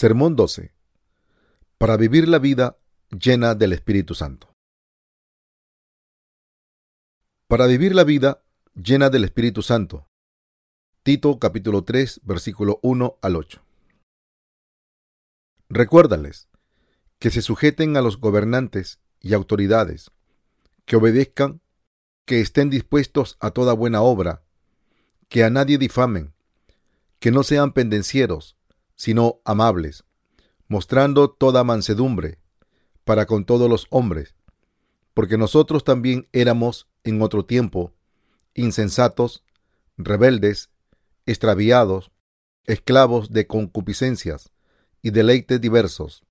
Sermón 12. Para vivir la vida llena del Espíritu Santo. Para vivir la vida llena del Espíritu Santo. Tito capítulo 3 versículo 1 al 8. Recuérdales que se sujeten a los gobernantes y autoridades, que obedezcan, que estén dispuestos a toda buena obra, que a nadie difamen, que no sean pendencieros, sino amables, mostrando toda mansedumbre para con todos los hombres, porque nosotros también éramos en otro tiempo insensatos, rebeldes, extraviados, esclavos de concupiscencias y deleites diversos,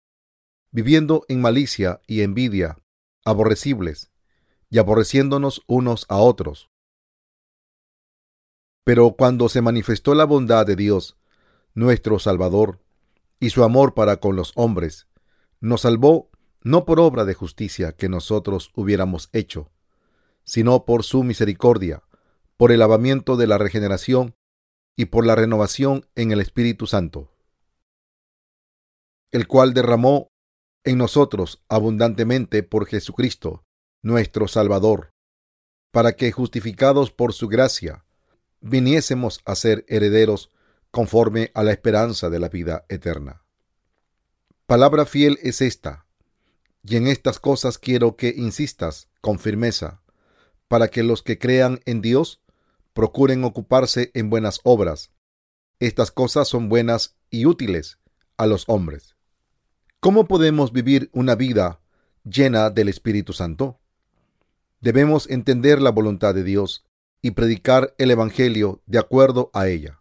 viviendo en malicia y envidia, aborrecibles, y aborreciéndonos unos a otros. Pero cuando se manifestó la bondad de Dios, nuestro Salvador, y su amor para con los hombres, nos salvó no por obra de justicia que nosotros hubiéramos hecho, sino por su misericordia, por el lavamiento de la regeneración y por la renovación en el Espíritu Santo, el cual derramó en nosotros abundantemente por Jesucristo, nuestro Salvador, para que, justificados por su gracia, viniésemos a ser herederos conforme a la esperanza de la vida eterna. Palabra fiel es esta, y en estas cosas quiero que insistas con firmeza, para que los que crean en Dios procuren ocuparse en buenas obras. Estas cosas son buenas y útiles a los hombres. ¿Cómo podemos vivir una vida llena del Espíritu Santo? Debemos entender la voluntad de Dios y predicar el Evangelio de acuerdo a ella.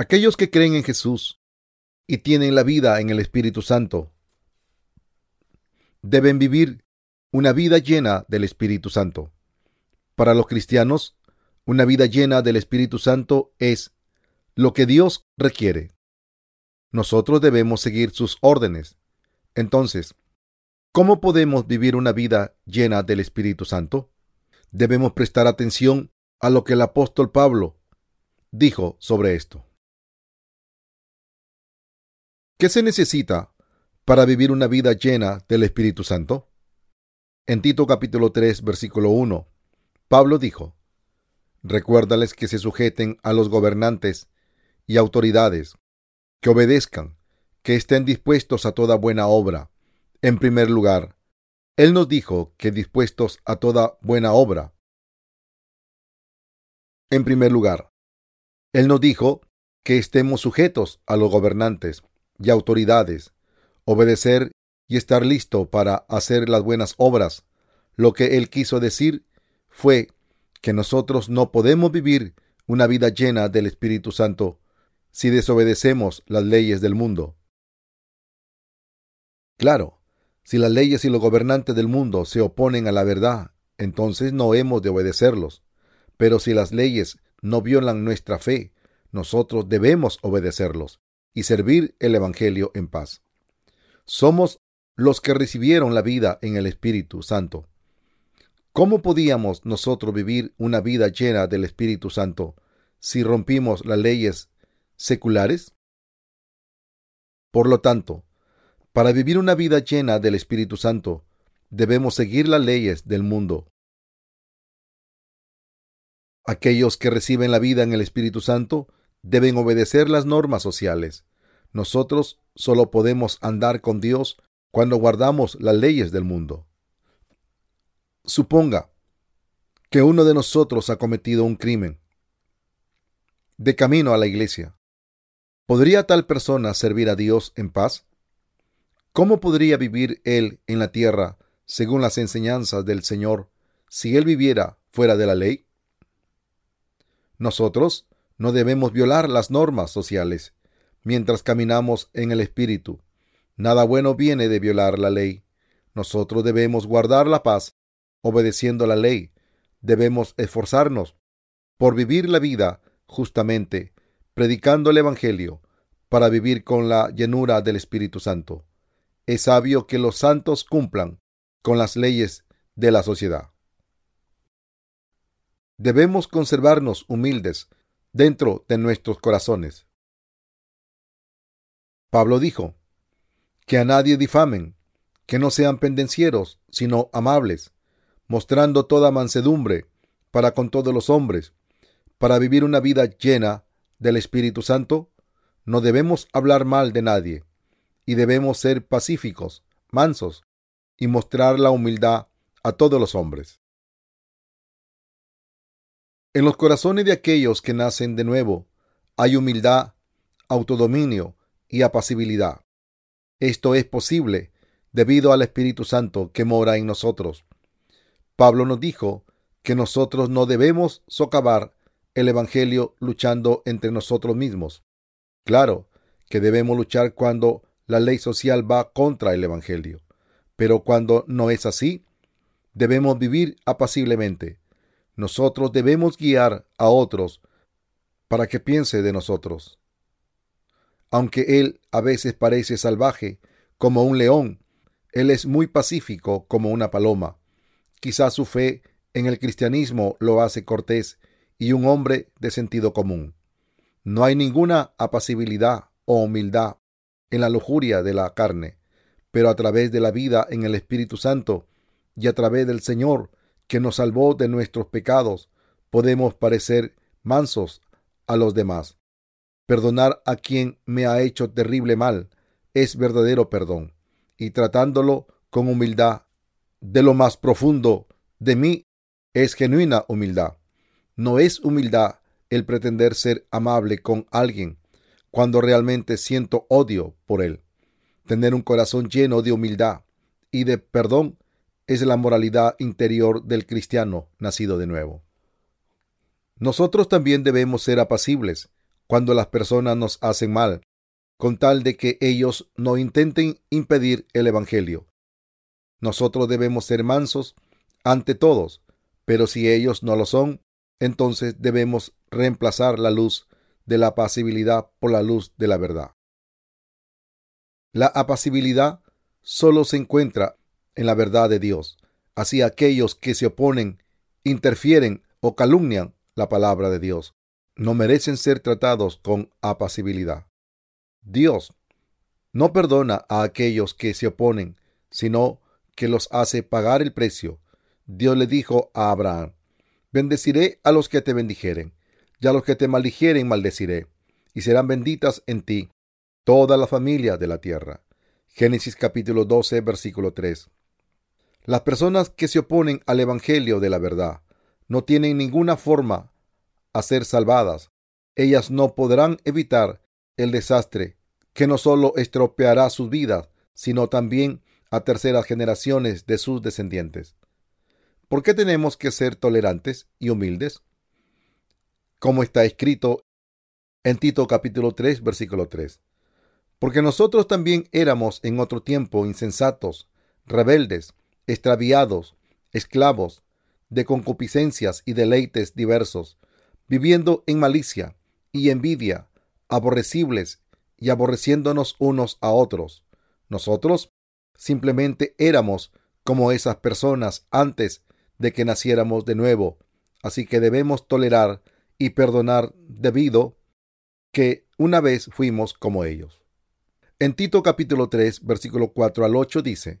Aquellos que creen en Jesús y tienen la vida en el Espíritu Santo deben vivir una vida llena del Espíritu Santo. Para los cristianos, una vida llena del Espíritu Santo es lo que Dios requiere. Nosotros debemos seguir sus órdenes. Entonces, ¿cómo podemos vivir una vida llena del Espíritu Santo? Debemos prestar atención a lo que el apóstol Pablo dijo sobre esto. ¿Qué se necesita para vivir una vida llena del Espíritu Santo? En Tito capítulo 3, versículo 1, Pablo dijo, Recuérdales que se sujeten a los gobernantes y autoridades, que obedezcan, que estén dispuestos a toda buena obra. En primer lugar, Él nos dijo que dispuestos a toda buena obra. En primer lugar, Él nos dijo que estemos sujetos a los gobernantes y autoridades, obedecer y estar listo para hacer las buenas obras. Lo que él quiso decir fue que nosotros no podemos vivir una vida llena del Espíritu Santo si desobedecemos las leyes del mundo. Claro, si las leyes y los gobernantes del mundo se oponen a la verdad, entonces no hemos de obedecerlos. Pero si las leyes no violan nuestra fe, nosotros debemos obedecerlos y servir el Evangelio en paz. Somos los que recibieron la vida en el Espíritu Santo. ¿Cómo podíamos nosotros vivir una vida llena del Espíritu Santo si rompimos las leyes seculares? Por lo tanto, para vivir una vida llena del Espíritu Santo, debemos seguir las leyes del mundo. Aquellos que reciben la vida en el Espíritu Santo deben obedecer las normas sociales. Nosotros solo podemos andar con Dios cuando guardamos las leyes del mundo. Suponga que uno de nosotros ha cometido un crimen. De camino a la iglesia, ¿podría tal persona servir a Dios en paz? ¿Cómo podría vivir él en la tierra según las enseñanzas del Señor si él viviera fuera de la ley? Nosotros no debemos violar las normas sociales mientras caminamos en el Espíritu. Nada bueno viene de violar la ley. Nosotros debemos guardar la paz obedeciendo la ley. Debemos esforzarnos por vivir la vida justamente, predicando el Evangelio, para vivir con la llenura del Espíritu Santo. Es sabio que los santos cumplan con las leyes de la sociedad. Debemos conservarnos humildes dentro de nuestros corazones. Pablo dijo, que a nadie difamen, que no sean pendencieros, sino amables, mostrando toda mansedumbre para con todos los hombres, para vivir una vida llena del Espíritu Santo, no debemos hablar mal de nadie, y debemos ser pacíficos, mansos, y mostrar la humildad a todos los hombres. En los corazones de aquellos que nacen de nuevo hay humildad, autodominio y apacibilidad. Esto es posible debido al Espíritu Santo que mora en nosotros. Pablo nos dijo que nosotros no debemos socavar el Evangelio luchando entre nosotros mismos. Claro que debemos luchar cuando la ley social va contra el Evangelio, pero cuando no es así, debemos vivir apaciblemente. Nosotros debemos guiar a otros para que piense de nosotros. Aunque él a veces parece salvaje como un león, él es muy pacífico como una paloma. Quizás su fe en el cristianismo lo hace cortés y un hombre de sentido común. No hay ninguna apacibilidad o humildad en la lujuria de la carne, pero a través de la vida en el Espíritu Santo y a través del Señor que nos salvó de nuestros pecados, podemos parecer mansos a los demás. Perdonar a quien me ha hecho terrible mal es verdadero perdón, y tratándolo con humildad de lo más profundo de mí es genuina humildad. No es humildad el pretender ser amable con alguien cuando realmente siento odio por él. Tener un corazón lleno de humildad y de perdón es la moralidad interior del cristiano nacido de nuevo. Nosotros también debemos ser apacibles cuando las personas nos hacen mal, con tal de que ellos no intenten impedir el Evangelio. Nosotros debemos ser mansos ante todos, pero si ellos no lo son, entonces debemos reemplazar la luz de la apacibilidad por la luz de la verdad. La apacibilidad solo se encuentra en la verdad de Dios. Así aquellos que se oponen, interfieren o calumnian la palabra de Dios no merecen ser tratados con apacibilidad. Dios no perdona a aquellos que se oponen, sino que los hace pagar el precio. Dios le dijo a Abraham, bendeciré a los que te bendijeren, y a los que te maldijeren maldeciré, y serán benditas en ti toda la familia de la tierra. Génesis capítulo 12, versículo 3. Las personas que se oponen al Evangelio de la verdad no tienen ninguna forma a ser salvadas. Ellas no podrán evitar el desastre que no solo estropeará sus vidas, sino también a terceras generaciones de sus descendientes. ¿Por qué tenemos que ser tolerantes y humildes? Como está escrito en Tito capítulo 3, versículo 3. Porque nosotros también éramos en otro tiempo insensatos, rebeldes, extraviados, esclavos, de concupiscencias y deleites diversos, viviendo en malicia y envidia, aborrecibles y aborreciéndonos unos a otros. Nosotros simplemente éramos como esas personas antes de que naciéramos de nuevo, así que debemos tolerar y perdonar debido que una vez fuimos como ellos. En Tito capítulo 3, versículo 4 al 8 dice,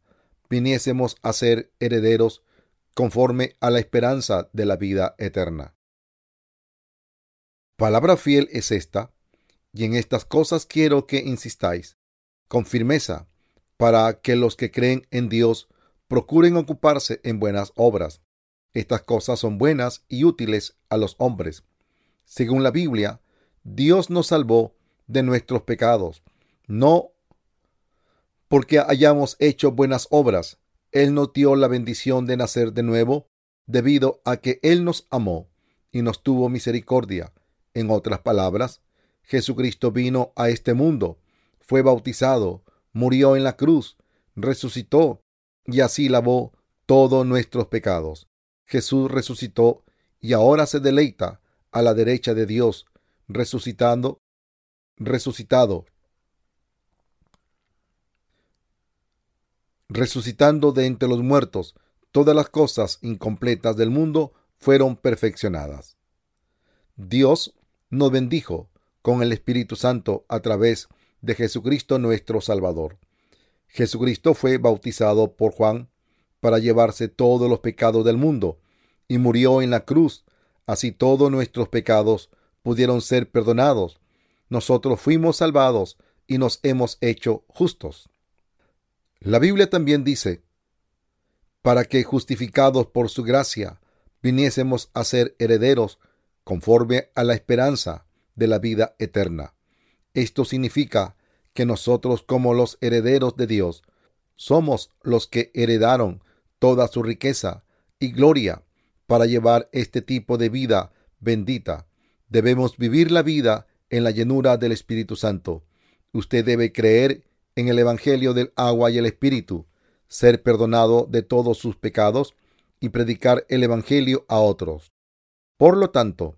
viniésemos a ser herederos conforme a la esperanza de la vida eterna. Palabra fiel es esta, y en estas cosas quiero que insistáis con firmeza, para que los que creen en Dios procuren ocuparse en buenas obras. Estas cosas son buenas y útiles a los hombres. Según la Biblia, Dios nos salvó de nuestros pecados, no porque hayamos hecho buenas obras. Él nos dio la bendición de nacer de nuevo debido a que Él nos amó y nos tuvo misericordia en otras palabras, Jesucristo vino a este mundo fue bautizado, murió en la cruz, resucitó y así lavó todos nuestros pecados. Jesús resucitó y ahora se deleita a la derecha de Dios, resucitando, resucitado, resucitando de entre los muertos, todas las cosas incompletas del mundo fueron perfeccionadas. Dios nos bendijo con el Espíritu Santo a través de Jesucristo nuestro Salvador. Jesucristo fue bautizado por Juan para llevarse todos los pecados del mundo y murió en la cruz. Así todos nuestros pecados pudieron ser perdonados. Nosotros fuimos salvados y nos hemos hecho justos. La Biblia también dice, para que justificados por su gracia viniésemos a ser herederos conforme a la esperanza de la vida eterna. Esto significa que nosotros como los herederos de Dios somos los que heredaron toda su riqueza y gloria para llevar este tipo de vida bendita. Debemos vivir la vida en la llenura del Espíritu Santo. Usted debe creer en el Evangelio del agua y el Espíritu, ser perdonado de todos sus pecados y predicar el Evangelio a otros. Por lo tanto,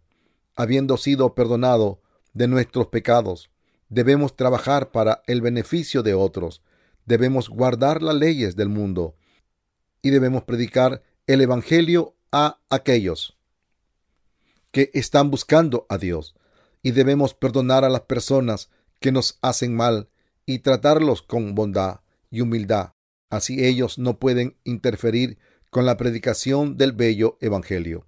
habiendo sido perdonado de nuestros pecados, debemos trabajar para el beneficio de otros, debemos guardar las leyes del mundo y debemos predicar el Evangelio a aquellos que están buscando a Dios y debemos perdonar a las personas que nos hacen mal y tratarlos con bondad y humildad. Así ellos no pueden interferir con la predicación del bello Evangelio.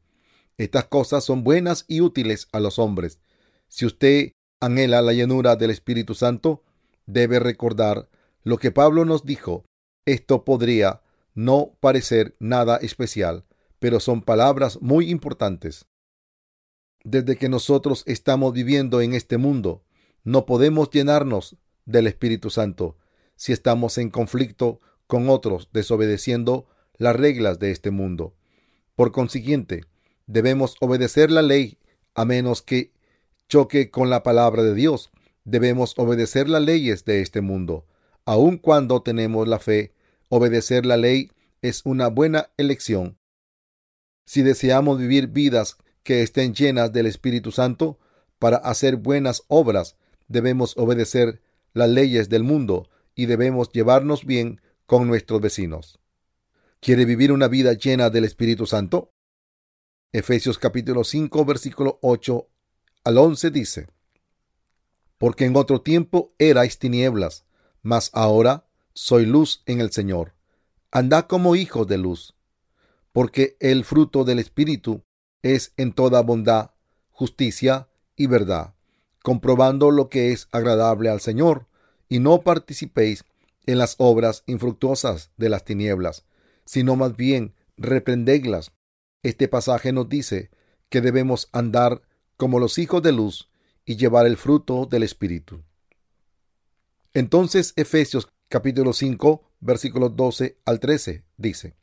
Estas cosas son buenas y útiles a los hombres. Si usted anhela la llenura del Espíritu Santo, debe recordar lo que Pablo nos dijo. Esto podría no parecer nada especial, pero son palabras muy importantes. Desde que nosotros estamos viviendo en este mundo, no podemos llenarnos del Espíritu Santo si estamos en conflicto con otros desobedeciendo las reglas de este mundo. Por consiguiente, debemos obedecer la ley a menos que choque con la palabra de Dios. Debemos obedecer las leyes de este mundo. Aun cuando tenemos la fe, obedecer la ley es una buena elección. Si deseamos vivir vidas que estén llenas del Espíritu Santo, para hacer buenas obras debemos obedecer las leyes del mundo y debemos llevarnos bien con nuestros vecinos. ¿Quiere vivir una vida llena del Espíritu Santo? Efesios capítulo 5 versículo 8 al 11 dice, Porque en otro tiempo erais tinieblas, mas ahora soy luz en el Señor. Andad como hijos de luz, porque el fruto del Espíritu es en toda bondad, justicia y verdad, comprobando lo que es agradable al Señor, y no participéis en las obras infructuosas de las tinieblas, sino más bien reprendedlas este pasaje nos dice que debemos andar como los hijos de luz y llevar el fruto del Espíritu. Entonces Efesios capítulo 5 versículos 12 al 13 dice,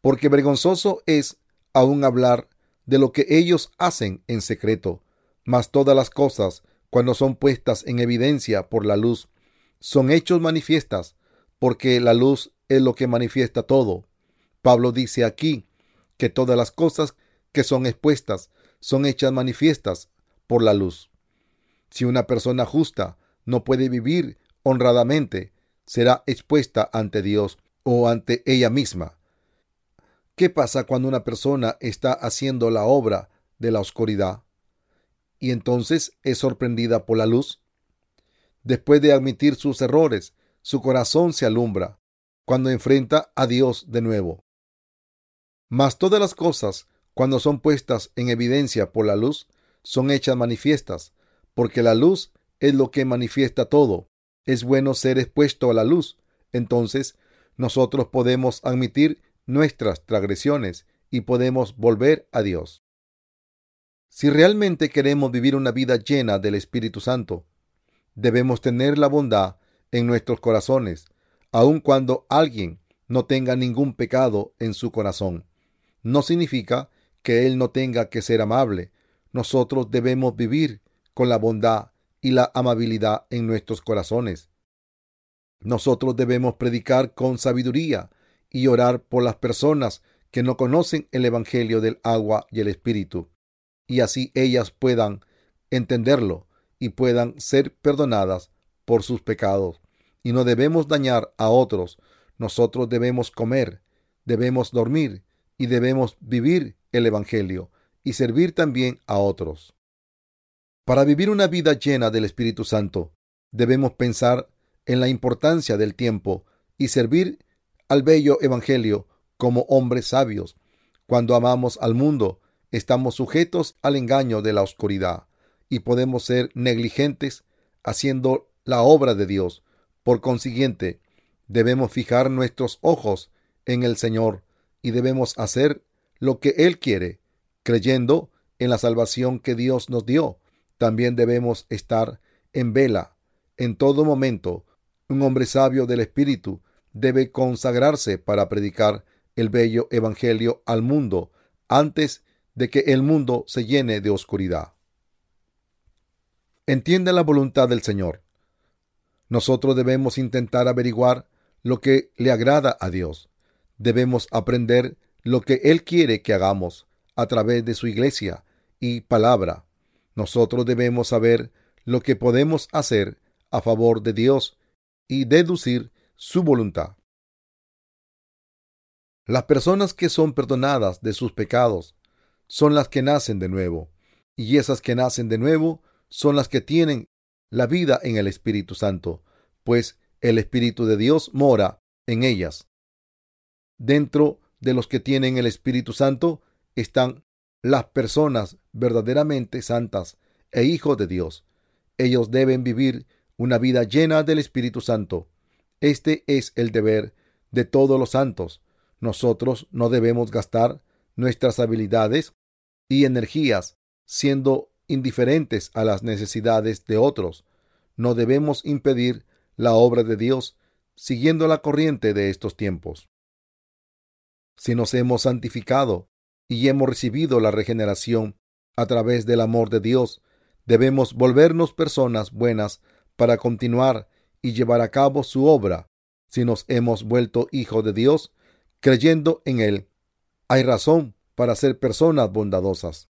Porque vergonzoso es aún hablar de lo que ellos hacen en secreto, mas todas las cosas, cuando son puestas en evidencia por la luz, son hechos manifiestas, porque la luz es lo que manifiesta todo. Pablo dice aquí que todas las cosas que son expuestas son hechas manifiestas por la luz. Si una persona justa no puede vivir honradamente, será expuesta ante Dios o ante ella misma. ¿Qué pasa cuando una persona está haciendo la obra de la oscuridad y entonces es sorprendida por la luz? Después de admitir sus errores, su corazón se alumbra cuando enfrenta a Dios de nuevo. Mas todas las cosas, cuando son puestas en evidencia por la luz, son hechas manifiestas, porque la luz es lo que manifiesta todo. Es bueno ser expuesto a la luz. Entonces, nosotros podemos admitir nuestras transgresiones y podemos volver a Dios. Si realmente queremos vivir una vida llena del Espíritu Santo, debemos tener la bondad en nuestros corazones, aun cuando alguien no tenga ningún pecado en su corazón no significa que Él no tenga que ser amable. Nosotros debemos vivir con la bondad y la amabilidad en nuestros corazones. Nosotros debemos predicar con sabiduría y orar por las personas que no conocen el Evangelio del agua y el Espíritu, y así ellas puedan entenderlo y puedan ser perdonadas por sus pecados. Y no debemos dañar a otros. Nosotros debemos comer, debemos dormir y debemos vivir el Evangelio y servir también a otros. Para vivir una vida llena del Espíritu Santo, debemos pensar en la importancia del tiempo y servir al bello Evangelio como hombres sabios. Cuando amamos al mundo, estamos sujetos al engaño de la oscuridad y podemos ser negligentes haciendo la obra de Dios. Por consiguiente, debemos fijar nuestros ojos en el Señor y debemos hacer lo que Él quiere, creyendo en la salvación que Dios nos dio. También debemos estar en vela en todo momento. Un hombre sabio del Espíritu debe consagrarse para predicar el bello Evangelio al mundo antes de que el mundo se llene de oscuridad. Entiende la voluntad del Señor. Nosotros debemos intentar averiguar lo que le agrada a Dios. Debemos aprender lo que Él quiere que hagamos a través de su iglesia y palabra. Nosotros debemos saber lo que podemos hacer a favor de Dios y deducir su voluntad. Las personas que son perdonadas de sus pecados son las que nacen de nuevo, y esas que nacen de nuevo son las que tienen la vida en el Espíritu Santo, pues el Espíritu de Dios mora en ellas. Dentro de los que tienen el Espíritu Santo están las personas verdaderamente santas e hijos de Dios. Ellos deben vivir una vida llena del Espíritu Santo. Este es el deber de todos los santos. Nosotros no debemos gastar nuestras habilidades y energías siendo indiferentes a las necesidades de otros. No debemos impedir la obra de Dios siguiendo la corriente de estos tiempos. Si nos hemos santificado y hemos recibido la regeneración a través del amor de Dios, debemos volvernos personas buenas para continuar y llevar a cabo su obra. Si nos hemos vuelto hijos de Dios, creyendo en Él, hay razón para ser personas bondadosas.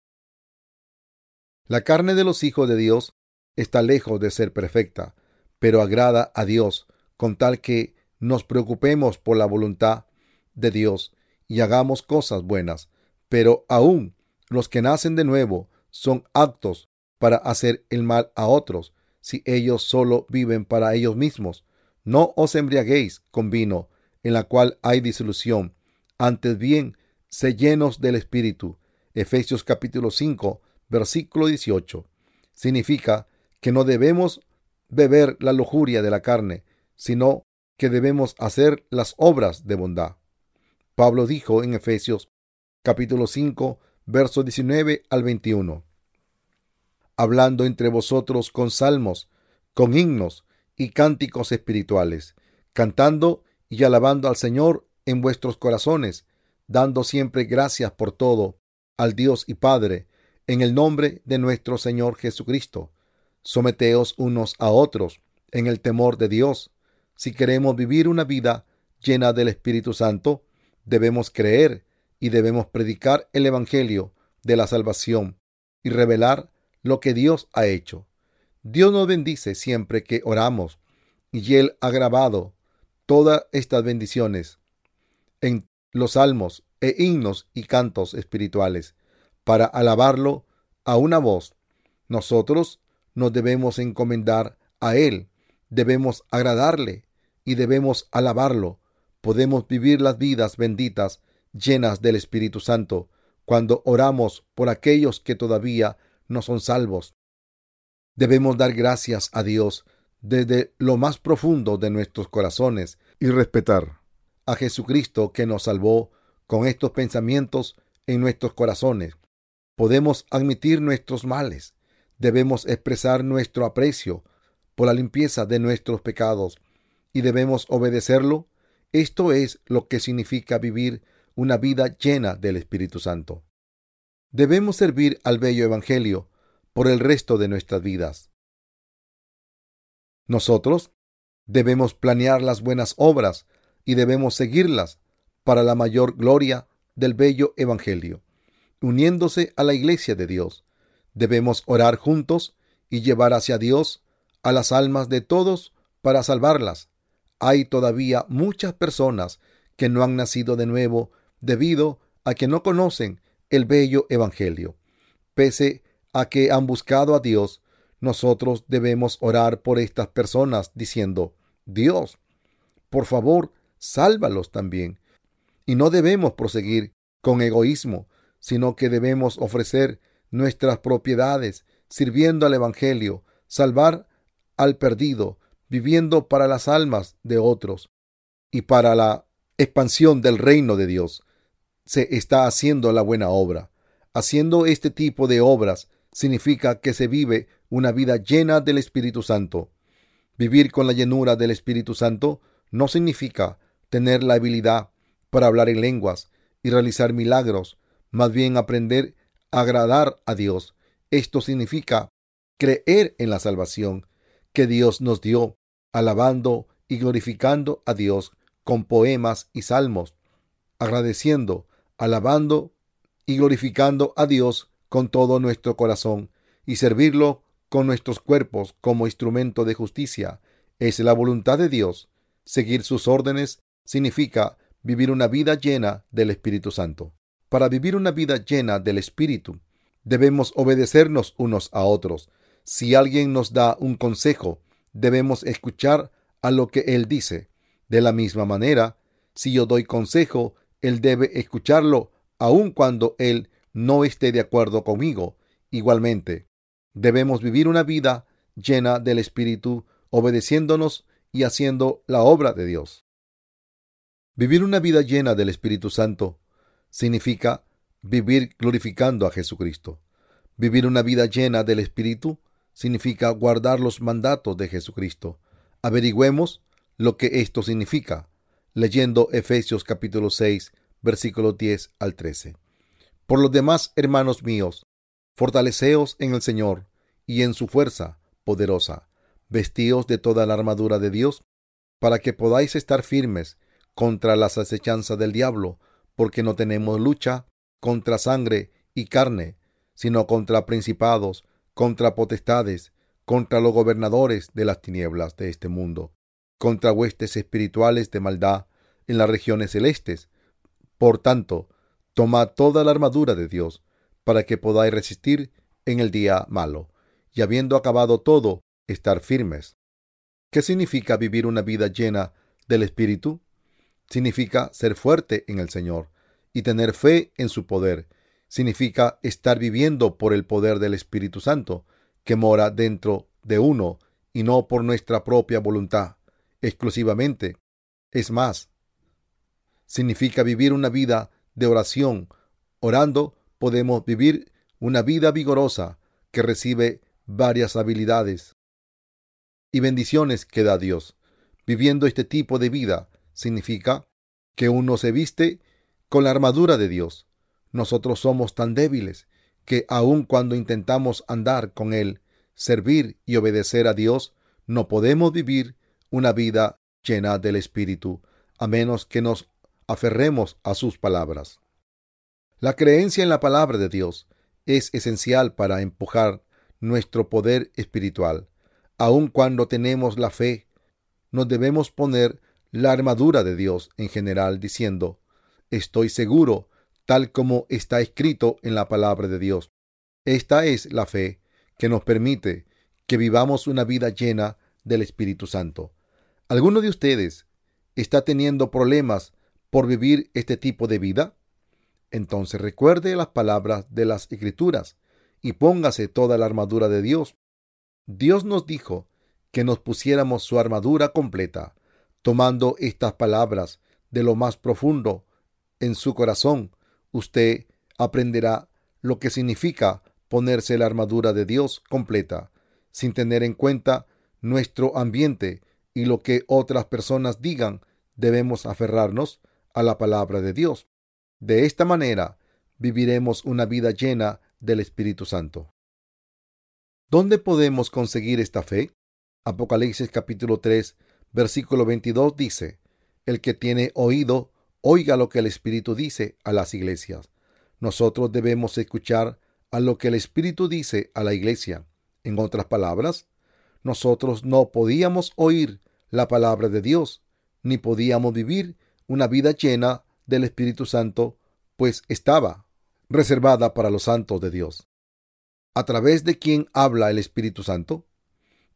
La carne de los hijos de Dios está lejos de ser perfecta, pero agrada a Dios con tal que nos preocupemos por la voluntad de Dios y hagamos cosas buenas. Pero aún los que nacen de nuevo son aptos para hacer el mal a otros si ellos solo viven para ellos mismos. No os embriaguéis con vino, en la cual hay disolución. Antes bien, sé llenos del Espíritu. Efesios capítulo 5, versículo 18. Significa que no debemos beber la lujuria de la carne, sino que debemos hacer las obras de bondad. Pablo dijo en Efesios capítulo 5, versos 19 al 21. Hablando entre vosotros con salmos, con himnos y cánticos espirituales, cantando y alabando al Señor en vuestros corazones, dando siempre gracias por todo al Dios y Padre, en el nombre de nuestro Señor Jesucristo. Someteos unos a otros en el temor de Dios. Si queremos vivir una vida llena del Espíritu Santo, debemos creer y debemos predicar el Evangelio de la salvación y revelar lo que Dios ha hecho. Dios nos bendice siempre que oramos y Él ha grabado todas estas bendiciones en los salmos e himnos y cantos espirituales para alabarlo a una voz. Nosotros nos debemos encomendar a Él, debemos agradarle y debemos alabarlo. Podemos vivir las vidas benditas llenas del Espíritu Santo cuando oramos por aquellos que todavía no son salvos. Debemos dar gracias a Dios desde lo más profundo de nuestros corazones y respetar a Jesucristo que nos salvó con estos pensamientos en nuestros corazones. Podemos admitir nuestros males. Debemos expresar nuestro aprecio por la limpieza de nuestros pecados y debemos obedecerlo. Esto es lo que significa vivir una vida llena del Espíritu Santo. Debemos servir al bello Evangelio por el resto de nuestras vidas. Nosotros debemos planear las buenas obras y debemos seguirlas para la mayor gloria del bello Evangelio. Uniéndose a la Iglesia de Dios, debemos orar juntos y llevar hacia Dios a las almas de todos para salvarlas. Hay todavía muchas personas que no han nacido de nuevo debido a que no conocen el bello Evangelio. Pese a que han buscado a Dios, nosotros debemos orar por estas personas diciendo, Dios, por favor, sálvalos también. Y no debemos proseguir con egoísmo, sino que debemos ofrecer nuestras propiedades, sirviendo al Evangelio, salvar al perdido, viviendo para las almas de otros y para la expansión del reino de Dios. Se está haciendo la buena obra. Haciendo este tipo de obras significa que se vive una vida llena del Espíritu Santo. Vivir con la llenura del Espíritu Santo no significa tener la habilidad para hablar en lenguas y realizar milagros, más bien aprender a agradar a Dios. Esto significa creer en la salvación que Dios nos dio, alabando y glorificando a Dios con poemas y salmos, agradeciendo, alabando y glorificando a Dios con todo nuestro corazón y servirlo con nuestros cuerpos como instrumento de justicia. Es la voluntad de Dios. Seguir sus órdenes significa vivir una vida llena del Espíritu Santo. Para vivir una vida llena del Espíritu, debemos obedecernos unos a otros. Si alguien nos da un consejo, debemos escuchar a lo que Él dice. De la misma manera, si yo doy consejo, Él debe escucharlo aun cuando Él no esté de acuerdo conmigo. Igualmente, Debemos vivir una vida llena del Espíritu, obedeciéndonos y haciendo la obra de Dios. Vivir una vida llena del Espíritu Santo significa vivir glorificando a Jesucristo. Vivir una vida llena del Espíritu significa guardar los mandatos de Jesucristo. Averigüemos lo que esto significa leyendo Efesios capítulo 6 versículos 10 al 13. Por los demás, hermanos míos, Fortaleceos en el Señor y en su fuerza poderosa. Vestíos de toda la armadura de Dios, para que podáis estar firmes contra las acechanzas del diablo, porque no tenemos lucha contra sangre y carne, sino contra principados, contra potestades, contra los gobernadores de las tinieblas de este mundo, contra huestes espirituales de maldad en las regiones celestes. Por tanto, tomad toda la armadura de Dios, para que podáis resistir en el día malo, y habiendo acabado todo, estar firmes. ¿Qué significa vivir una vida llena del Espíritu? Significa ser fuerte en el Señor y tener fe en su poder. Significa estar viviendo por el poder del Espíritu Santo, que mora dentro de uno y no por nuestra propia voluntad exclusivamente. Es más, significa vivir una vida de oración, orando podemos vivir una vida vigorosa que recibe varias habilidades y bendiciones que da Dios. Viviendo este tipo de vida significa que uno se viste con la armadura de Dios. Nosotros somos tan débiles que aun cuando intentamos andar con Él, servir y obedecer a Dios, no podemos vivir una vida llena del Espíritu, a menos que nos aferremos a sus palabras. La creencia en la palabra de Dios es esencial para empujar nuestro poder espiritual. Aun cuando tenemos la fe, nos debemos poner la armadura de Dios en general diciendo, estoy seguro, tal como está escrito en la palabra de Dios. Esta es la fe que nos permite que vivamos una vida llena del Espíritu Santo. ¿Alguno de ustedes está teniendo problemas por vivir este tipo de vida? Entonces recuerde las palabras de las Escrituras y póngase toda la armadura de Dios. Dios nos dijo que nos pusiéramos su armadura completa, tomando estas palabras de lo más profundo en su corazón. Usted aprenderá lo que significa ponerse la armadura de Dios completa, sin tener en cuenta nuestro ambiente y lo que otras personas digan, debemos aferrarnos a la palabra de Dios. De esta manera viviremos una vida llena del Espíritu Santo. ¿Dónde podemos conseguir esta fe? Apocalipsis capítulo 3, versículo 22 dice, El que tiene oído, oiga lo que el Espíritu dice a las iglesias. Nosotros debemos escuchar a lo que el Espíritu dice a la iglesia. En otras palabras, nosotros no podíamos oír la palabra de Dios, ni podíamos vivir una vida llena del Espíritu Santo, pues estaba reservada para los santos de Dios. ¿A través de quién habla el Espíritu Santo?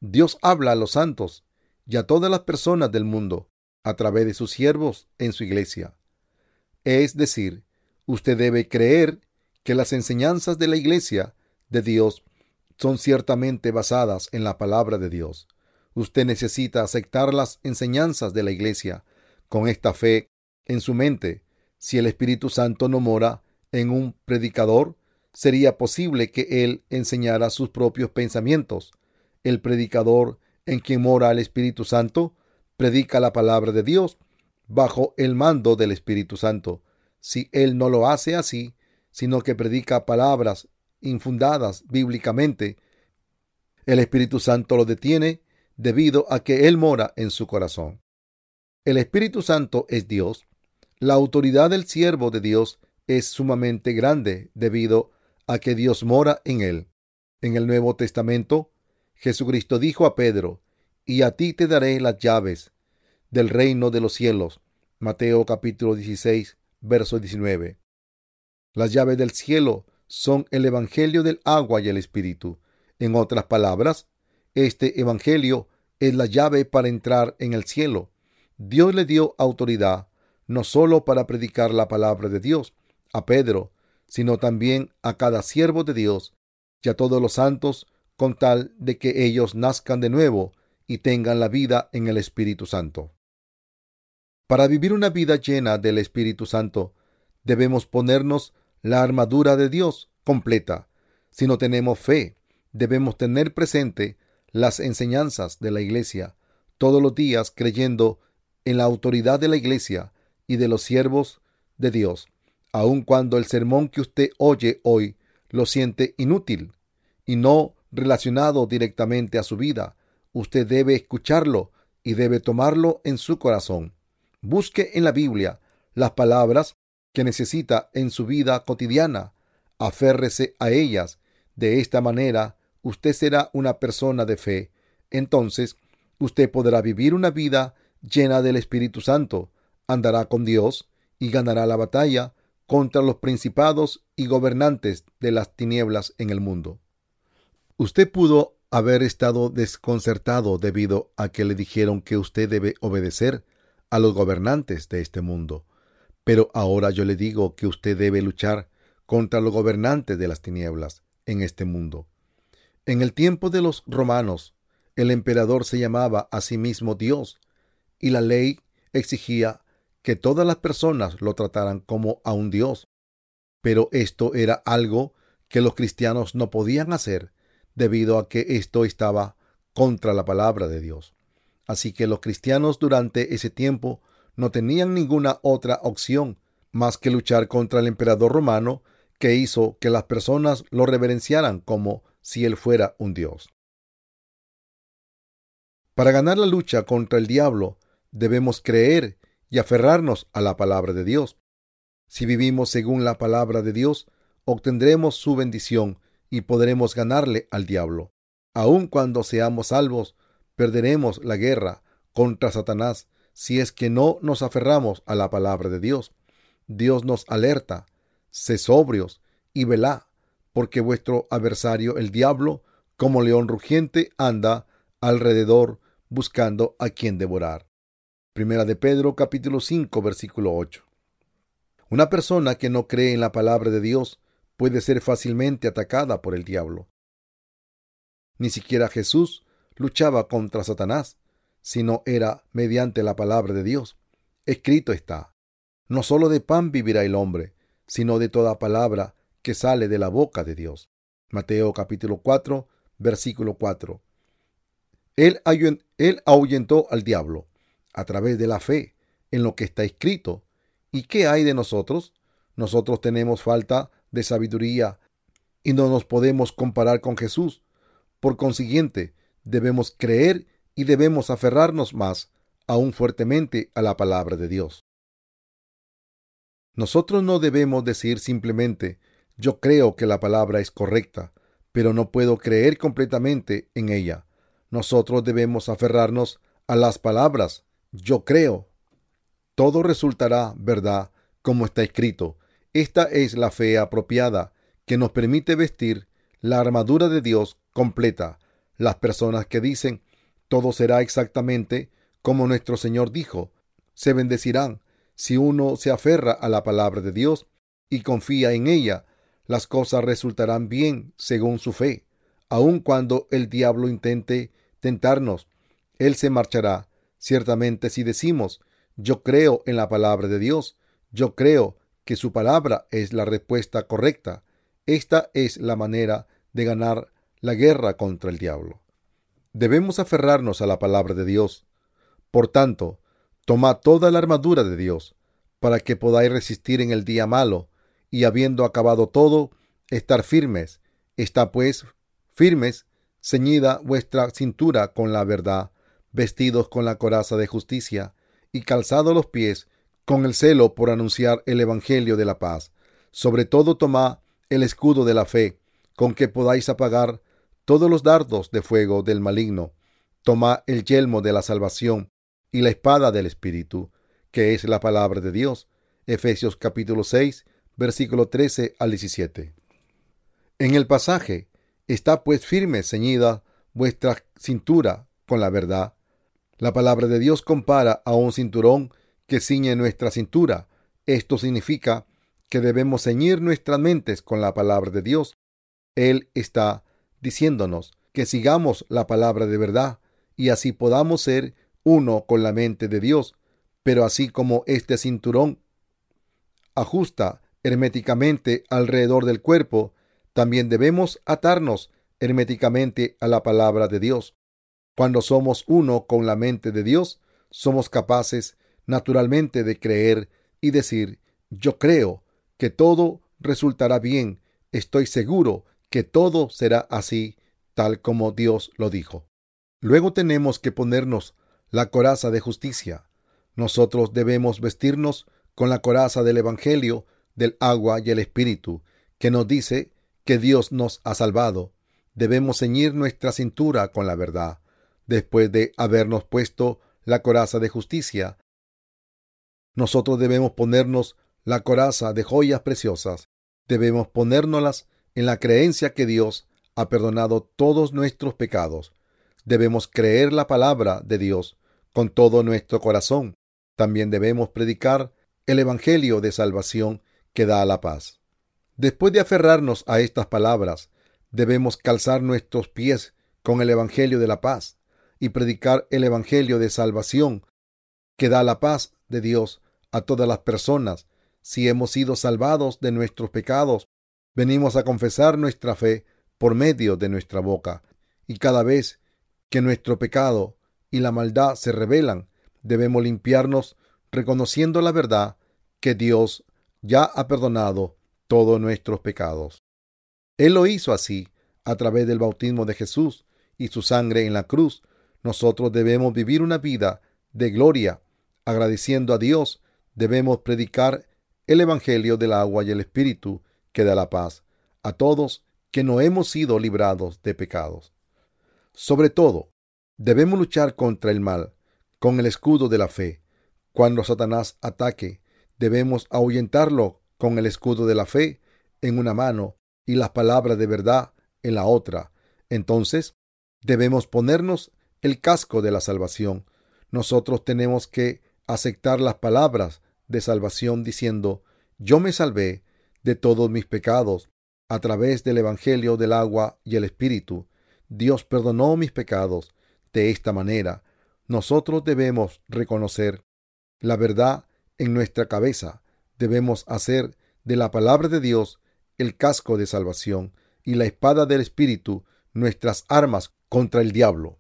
Dios habla a los santos y a todas las personas del mundo a través de sus siervos en su iglesia. Es decir, usted debe creer que las enseñanzas de la iglesia de Dios son ciertamente basadas en la palabra de Dios. Usted necesita aceptar las enseñanzas de la iglesia con esta fe en su mente. Si el Espíritu Santo no mora en un predicador, sería posible que él enseñara sus propios pensamientos. El predicador en quien mora el Espíritu Santo predica la palabra de Dios bajo el mando del Espíritu Santo. Si él no lo hace así, sino que predica palabras infundadas bíblicamente, el Espíritu Santo lo detiene debido a que Él mora en su corazón. El Espíritu Santo es Dios. La autoridad del siervo de Dios es sumamente grande debido a que Dios mora en él. En el Nuevo Testamento, Jesucristo dijo a Pedro, y a ti te daré las llaves del reino de los cielos. Mateo capítulo 16, verso 19. Las llaves del cielo son el Evangelio del agua y el Espíritu. En otras palabras, este Evangelio es la llave para entrar en el cielo. Dios le dio autoridad no solo para predicar la palabra de Dios a Pedro, sino también a cada siervo de Dios y a todos los santos, con tal de que ellos nazcan de nuevo y tengan la vida en el Espíritu Santo. Para vivir una vida llena del Espíritu Santo, debemos ponernos la armadura de Dios completa. Si no tenemos fe, debemos tener presente las enseñanzas de la Iglesia todos los días creyendo en la autoridad de la Iglesia y de los siervos de Dios, aun cuando el sermón que usted oye hoy lo siente inútil y no relacionado directamente a su vida. Usted debe escucharlo y debe tomarlo en su corazón. Busque en la Biblia las palabras que necesita en su vida cotidiana. Aférrese a ellas. De esta manera, usted será una persona de fe. Entonces, usted podrá vivir una vida llena del Espíritu Santo, andará con Dios y ganará la batalla contra los principados y gobernantes de las tinieblas en el mundo. Usted pudo haber estado desconcertado debido a que le dijeron que usted debe obedecer a los gobernantes de este mundo. Pero ahora yo le digo que usted debe luchar contra los gobernantes de las tinieblas en este mundo. En el tiempo de los romanos, el emperador se llamaba a sí mismo Dios, y la ley exigía que todas las personas lo trataran como a un Dios. Pero esto era algo que los cristianos no podían hacer debido a que esto estaba contra la palabra de Dios. Así que los cristianos durante ese tiempo no tenían ninguna otra opción más que luchar contra el emperador romano que hizo que las personas lo reverenciaran como si él fuera un dios. Para ganar la lucha contra el diablo debemos creer y aferrarnos a la palabra de Dios. Si vivimos según la palabra de Dios, obtendremos su bendición y podremos ganarle al diablo. Aun cuando seamos salvos, perderemos la guerra contra Satanás si es que no nos aferramos a la palabra de Dios. Dios nos alerta, sé sobrios y velá, porque vuestro adversario el diablo, como león rugiente, anda alrededor buscando a quien devorar. Primera de Pedro capítulo 5 versículo 8. Una persona que no cree en la palabra de Dios puede ser fácilmente atacada por el diablo. Ni siquiera Jesús luchaba contra Satanás sino era mediante la palabra de Dios. Escrito está, no solo de pan vivirá el hombre, sino de toda palabra que sale de la boca de Dios. Mateo capítulo 4, versículo 4. Él, él ahuyentó al diablo a través de la fe en lo que está escrito. ¿Y qué hay de nosotros? Nosotros tenemos falta de sabiduría y no nos podemos comparar con Jesús. Por consiguiente, debemos creer y debemos aferrarnos más aún fuertemente a la palabra de Dios. Nosotros no debemos decir simplemente yo creo que la palabra es correcta, pero no puedo creer completamente en ella. Nosotros debemos aferrarnos a las palabras yo creo. Todo resultará verdad como está escrito. Esta es la fe apropiada que nos permite vestir la armadura de Dios completa. Las personas que dicen todo será exactamente como nuestro Señor dijo, se bendecirán si uno se aferra a la palabra de Dios y confía en ella. Las cosas resultarán bien según su fe. Aun cuando el diablo intente tentarnos, él se marchará. Ciertamente si decimos, yo creo en la palabra de Dios, yo creo que su palabra es la respuesta correcta, esta es la manera de ganar la guerra contra el diablo. Debemos aferrarnos a la palabra de Dios. Por tanto, tomad toda la armadura de Dios, para que podáis resistir en el día malo, y habiendo acabado todo, estar firmes. Está pues firmes, ceñida vuestra cintura con la verdad, vestidos con la coraza de justicia, y calzados los pies con el celo por anunciar el Evangelio de la paz. Sobre todo tomad el escudo de la fe, con que podáis apagar todos los dardos de fuego del maligno. Tomad el yelmo de la salvación y la espada del Espíritu, que es la palabra de Dios. Efesios capítulo 6, versículo 13 al 17. En el pasaje está pues firme ceñida vuestra cintura con la verdad. La palabra de Dios compara a un cinturón que ciñe nuestra cintura. Esto significa que debemos ceñir nuestras mentes con la palabra de Dios. Él está diciéndonos que sigamos la palabra de verdad y así podamos ser uno con la mente de Dios. Pero así como este cinturón ajusta herméticamente alrededor del cuerpo, también debemos atarnos herméticamente a la palabra de Dios. Cuando somos uno con la mente de Dios, somos capaces naturalmente de creer y decir, yo creo que todo resultará bien, estoy seguro que todo será así, tal como Dios lo dijo. Luego tenemos que ponernos la coraza de justicia. Nosotros debemos vestirnos con la coraza del Evangelio, del agua y el Espíritu, que nos dice que Dios nos ha salvado. Debemos ceñir nuestra cintura con la verdad. Después de habernos puesto la coraza de justicia, nosotros debemos ponernos la coraza de joyas preciosas. Debemos ponérnoslas en la creencia que Dios ha perdonado todos nuestros pecados. Debemos creer la palabra de Dios con todo nuestro corazón. También debemos predicar el Evangelio de salvación que da la paz. Después de aferrarnos a estas palabras, debemos calzar nuestros pies con el Evangelio de la paz y predicar el Evangelio de salvación que da la paz de Dios a todas las personas. Si hemos sido salvados de nuestros pecados, venimos a confesar nuestra fe por medio de nuestra boca. Y cada vez que nuestro pecado y la maldad se revelan, debemos limpiarnos reconociendo la verdad que Dios ya ha perdonado todos nuestros pecados. Él lo hizo así a través del bautismo de Jesús y su sangre en la cruz. Nosotros debemos vivir una vida de gloria, agradeciendo a Dios debemos predicar el Evangelio del agua y el Espíritu que da la paz a todos que no hemos sido librados de pecados. Sobre todo, debemos luchar contra el mal con el escudo de la fe. Cuando Satanás ataque, debemos ahuyentarlo con el escudo de la fe en una mano y las palabras de verdad en la otra. Entonces, debemos ponernos el casco de la salvación. Nosotros tenemos que aceptar las palabras de salvación diciendo, yo me salvé de todos mis pecados a través del Evangelio del agua y el Espíritu. Dios perdonó mis pecados. De esta manera, nosotros debemos reconocer la verdad en nuestra cabeza. Debemos hacer de la palabra de Dios el casco de salvación y la espada del Espíritu nuestras armas contra el diablo.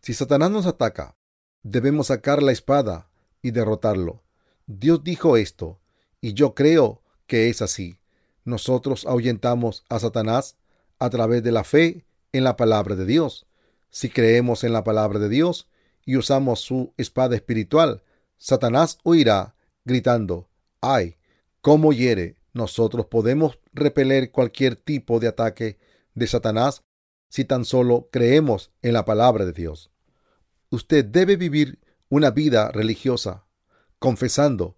Si Satanás nos ataca, debemos sacar la espada y derrotarlo. Dios dijo esto, y yo creo que es así. Nosotros ahuyentamos a Satanás a través de la fe en la palabra de Dios. Si creemos en la palabra de Dios y usamos su espada espiritual, Satanás huirá gritando, ¡ay! ¿Cómo hiere? Nosotros podemos repeler cualquier tipo de ataque de Satanás si tan solo creemos en la palabra de Dios. Usted debe vivir una vida religiosa, confesando,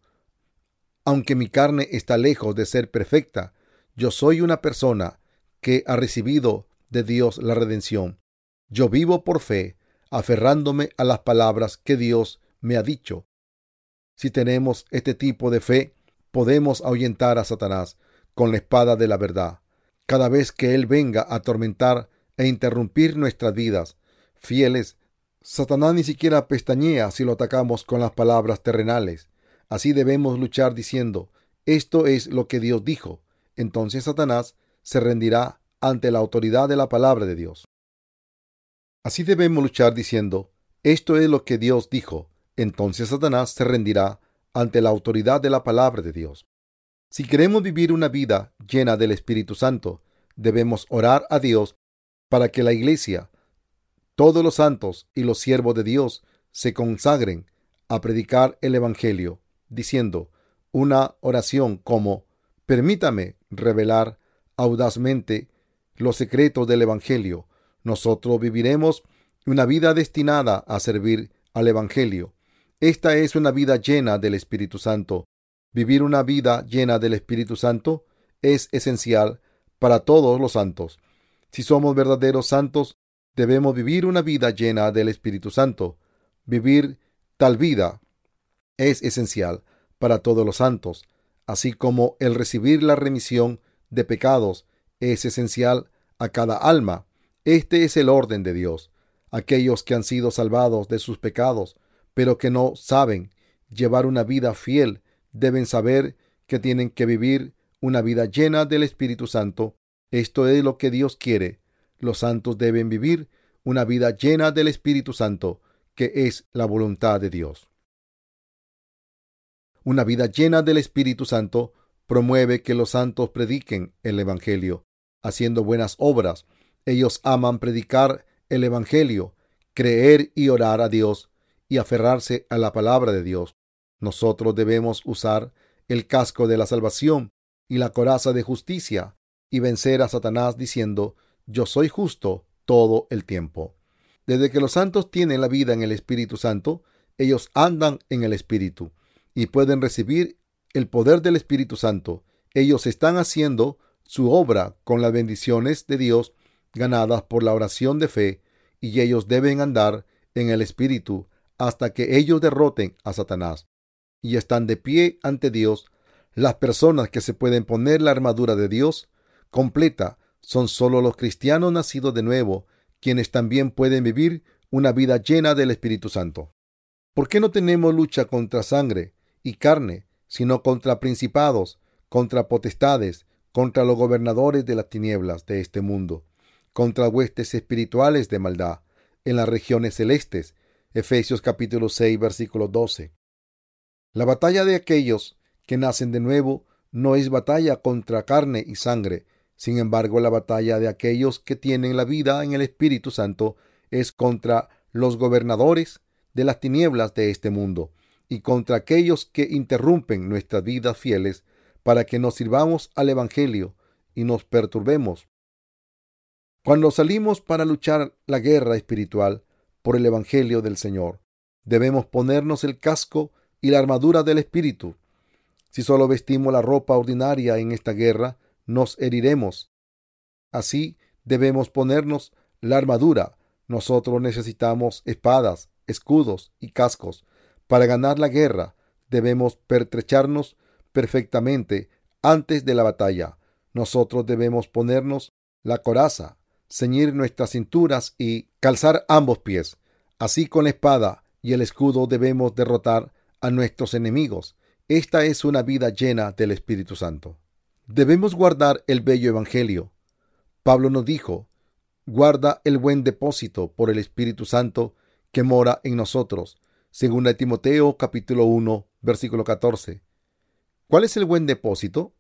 aunque mi carne está lejos de ser perfecta, yo soy una persona que ha recibido de Dios la redención. Yo vivo por fe, aferrándome a las palabras que Dios me ha dicho. Si tenemos este tipo de fe, podemos ahuyentar a Satanás con la espada de la verdad. Cada vez que Él venga a atormentar e interrumpir nuestras vidas fieles, Satanás ni siquiera pestañea si lo atacamos con las palabras terrenales. Así debemos luchar diciendo, esto es lo que Dios dijo. Entonces Satanás se rendirá ante la autoridad de la palabra de Dios. Así debemos luchar diciendo, esto es lo que Dios dijo. Entonces Satanás se rendirá ante la autoridad de la palabra de Dios. Si queremos vivir una vida llena del Espíritu Santo, debemos orar a Dios para que la Iglesia, todos los santos y los siervos de Dios se consagren a predicar el Evangelio, diciendo una oración como, permítame revelar audazmente los secretos del Evangelio. Nosotros viviremos una vida destinada a servir al Evangelio. Esta es una vida llena del Espíritu Santo. Vivir una vida llena del Espíritu Santo es esencial para todos los santos. Si somos verdaderos santos, debemos vivir una vida llena del Espíritu Santo. Vivir tal vida es esencial para todos los santos, así como el recibir la remisión de pecados es esencial a cada alma. Este es el orden de Dios. Aquellos que han sido salvados de sus pecados, pero que no saben llevar una vida fiel, deben saber que tienen que vivir una vida llena del Espíritu Santo. Esto es lo que Dios quiere. Los santos deben vivir una vida llena del Espíritu Santo, que es la voluntad de Dios. Una vida llena del Espíritu Santo promueve que los santos prediquen el Evangelio, haciendo buenas obras. Ellos aman predicar el Evangelio, creer y orar a Dios y aferrarse a la palabra de Dios. Nosotros debemos usar el casco de la salvación y la coraza de justicia y vencer a Satanás diciendo, yo soy justo todo el tiempo. Desde que los santos tienen la vida en el Espíritu Santo, ellos andan en el Espíritu y pueden recibir el poder del Espíritu Santo. Ellos están haciendo su obra con las bendiciones de Dios ganadas por la oración de fe y ellos deben andar en el Espíritu hasta que ellos derroten a Satanás y están de pie ante Dios. Las personas que se pueden poner la armadura de Dios completa son solo los cristianos nacidos de nuevo, quienes también pueden vivir una vida llena del Espíritu Santo. ¿Por qué no tenemos lucha contra sangre y carne, sino contra principados, contra potestades, contra los gobernadores de las tinieblas de este mundo, contra huestes espirituales de maldad en las regiones celestes? Efesios capítulo 6, versículo 12. La batalla de aquellos que nacen de nuevo no es batalla contra carne y sangre. Sin embargo, la batalla de aquellos que tienen la vida en el Espíritu Santo es contra los gobernadores de las tinieblas de este mundo y contra aquellos que interrumpen nuestras vidas fieles para que nos sirvamos al Evangelio y nos perturbemos. Cuando salimos para luchar la guerra espiritual, por el Evangelio del Señor. Debemos ponernos el casco y la armadura del Espíritu. Si solo vestimos la ropa ordinaria en esta guerra, nos heriremos. Así debemos ponernos la armadura. Nosotros necesitamos espadas, escudos y cascos. Para ganar la guerra debemos pertrecharnos perfectamente antes de la batalla. Nosotros debemos ponernos la coraza, ceñir nuestras cinturas y calzar ambos pies. Así con la espada y el escudo debemos derrotar a nuestros enemigos. Esta es una vida llena del Espíritu Santo. Debemos guardar el bello Evangelio. Pablo nos dijo, guarda el buen depósito por el Espíritu Santo que mora en nosotros. Según Timoteo capítulo 1, versículo 14. ¿Cuál es el buen depósito?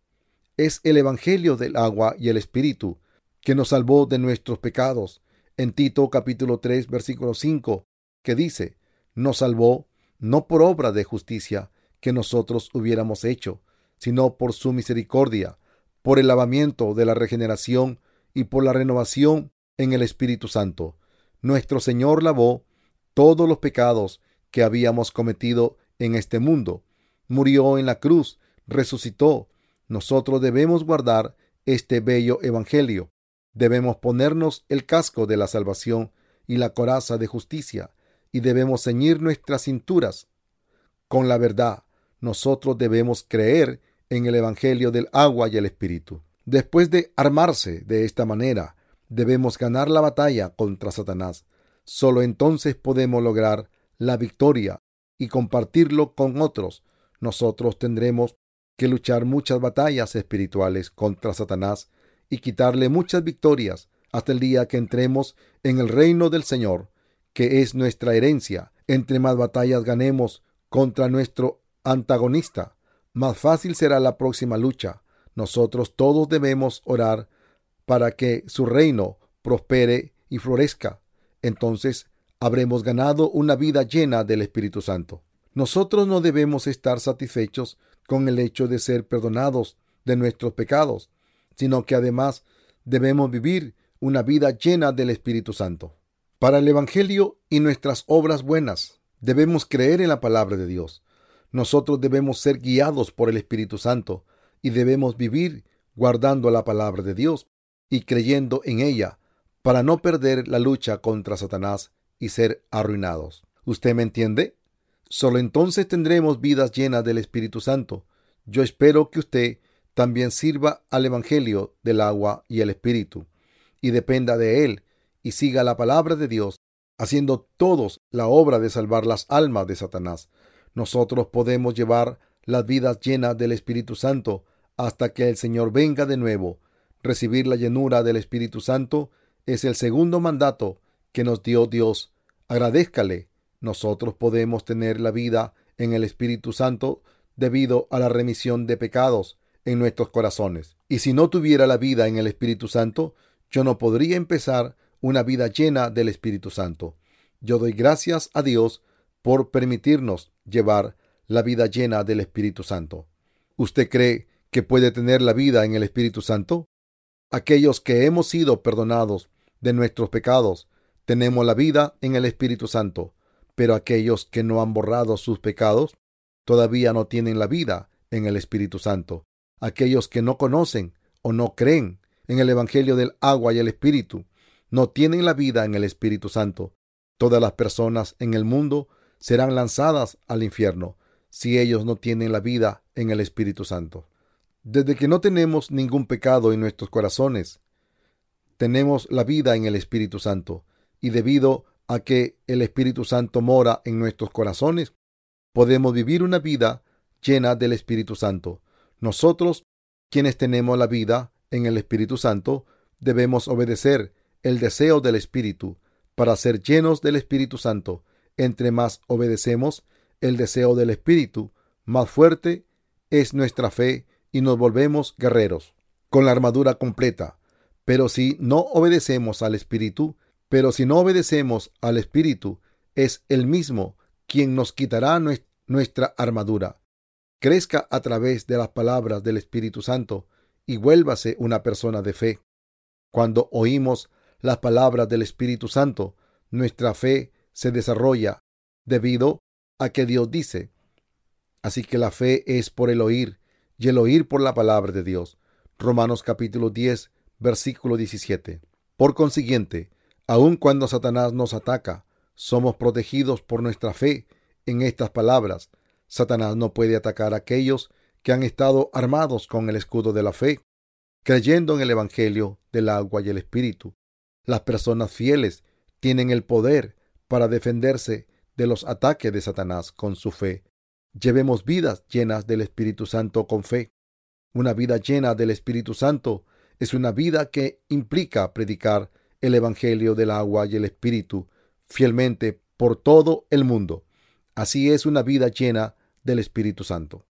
Es el Evangelio del agua y el Espíritu, que nos salvó de nuestros pecados. En Tito capítulo 3 versículo 5, que dice, nos salvó no por obra de justicia que nosotros hubiéramos hecho, sino por su misericordia, por el lavamiento de la regeneración y por la renovación en el Espíritu Santo. Nuestro Señor lavó todos los pecados que habíamos cometido en este mundo. Murió en la cruz, resucitó. Nosotros debemos guardar este bello Evangelio. Debemos ponernos el casco de la salvación y la coraza de justicia, y debemos ceñir nuestras cinturas con la verdad. Nosotros debemos creer en el Evangelio del agua y el Espíritu. Después de armarse de esta manera, debemos ganar la batalla contra Satanás. Solo entonces podemos lograr la victoria y compartirlo con otros. Nosotros tendremos que luchar muchas batallas espirituales contra Satanás y quitarle muchas victorias hasta el día que entremos en el reino del Señor, que es nuestra herencia. Entre más batallas ganemos contra nuestro antagonista, más fácil será la próxima lucha. Nosotros todos debemos orar para que su reino prospere y florezca. Entonces habremos ganado una vida llena del Espíritu Santo. Nosotros no debemos estar satisfechos con el hecho de ser perdonados de nuestros pecados, sino que además debemos vivir una vida llena del Espíritu Santo. Para el Evangelio y nuestras obras buenas, debemos creer en la palabra de Dios. Nosotros debemos ser guiados por el Espíritu Santo y debemos vivir guardando la palabra de Dios y creyendo en ella para no perder la lucha contra Satanás y ser arruinados. ¿Usted me entiende? Solo entonces tendremos vidas llenas del Espíritu Santo. Yo espero que usted también sirva al Evangelio del agua y el Espíritu, y dependa de él, y siga la palabra de Dios, haciendo todos la obra de salvar las almas de Satanás. Nosotros podemos llevar las vidas llenas del Espíritu Santo hasta que el Señor venga de nuevo. Recibir la llenura del Espíritu Santo es el segundo mandato que nos dio Dios. Agradézcale. Nosotros podemos tener la vida en el Espíritu Santo debido a la remisión de pecados en nuestros corazones. Y si no tuviera la vida en el Espíritu Santo, yo no podría empezar una vida llena del Espíritu Santo. Yo doy gracias a Dios por permitirnos llevar la vida llena del Espíritu Santo. ¿Usted cree que puede tener la vida en el Espíritu Santo? Aquellos que hemos sido perdonados de nuestros pecados, tenemos la vida en el Espíritu Santo, pero aquellos que no han borrado sus pecados, todavía no tienen la vida en el Espíritu Santo aquellos que no conocen o no creen en el Evangelio del agua y el Espíritu, no tienen la vida en el Espíritu Santo. Todas las personas en el mundo serán lanzadas al infierno si ellos no tienen la vida en el Espíritu Santo. Desde que no tenemos ningún pecado en nuestros corazones, tenemos la vida en el Espíritu Santo, y debido a que el Espíritu Santo mora en nuestros corazones, podemos vivir una vida llena del Espíritu Santo. Nosotros, quienes tenemos la vida en el Espíritu Santo, debemos obedecer el deseo del Espíritu para ser llenos del Espíritu Santo. Entre más obedecemos el deseo del Espíritu, más fuerte es nuestra fe y nos volvemos guerreros, con la armadura completa. Pero si no obedecemos al Espíritu, pero si no obedecemos al Espíritu, es el mismo quien nos quitará nuestra armadura crezca a través de las palabras del Espíritu Santo y vuélvase una persona de fe. Cuando oímos las palabras del Espíritu Santo, nuestra fe se desarrolla debido a que Dios dice. Así que la fe es por el oír y el oír por la palabra de Dios. Romanos capítulo 10, versículo 17. Por consiguiente, aun cuando Satanás nos ataca, somos protegidos por nuestra fe en estas palabras Satanás no puede atacar a aquellos que han estado armados con el escudo de la fe, creyendo en el Evangelio del agua y el Espíritu. Las personas fieles tienen el poder para defenderse de los ataques de Satanás con su fe. Llevemos vidas llenas del Espíritu Santo con fe. Una vida llena del Espíritu Santo es una vida que implica predicar el Evangelio del agua y el Espíritu fielmente por todo el mundo. Así es una vida llena del Espíritu Santo.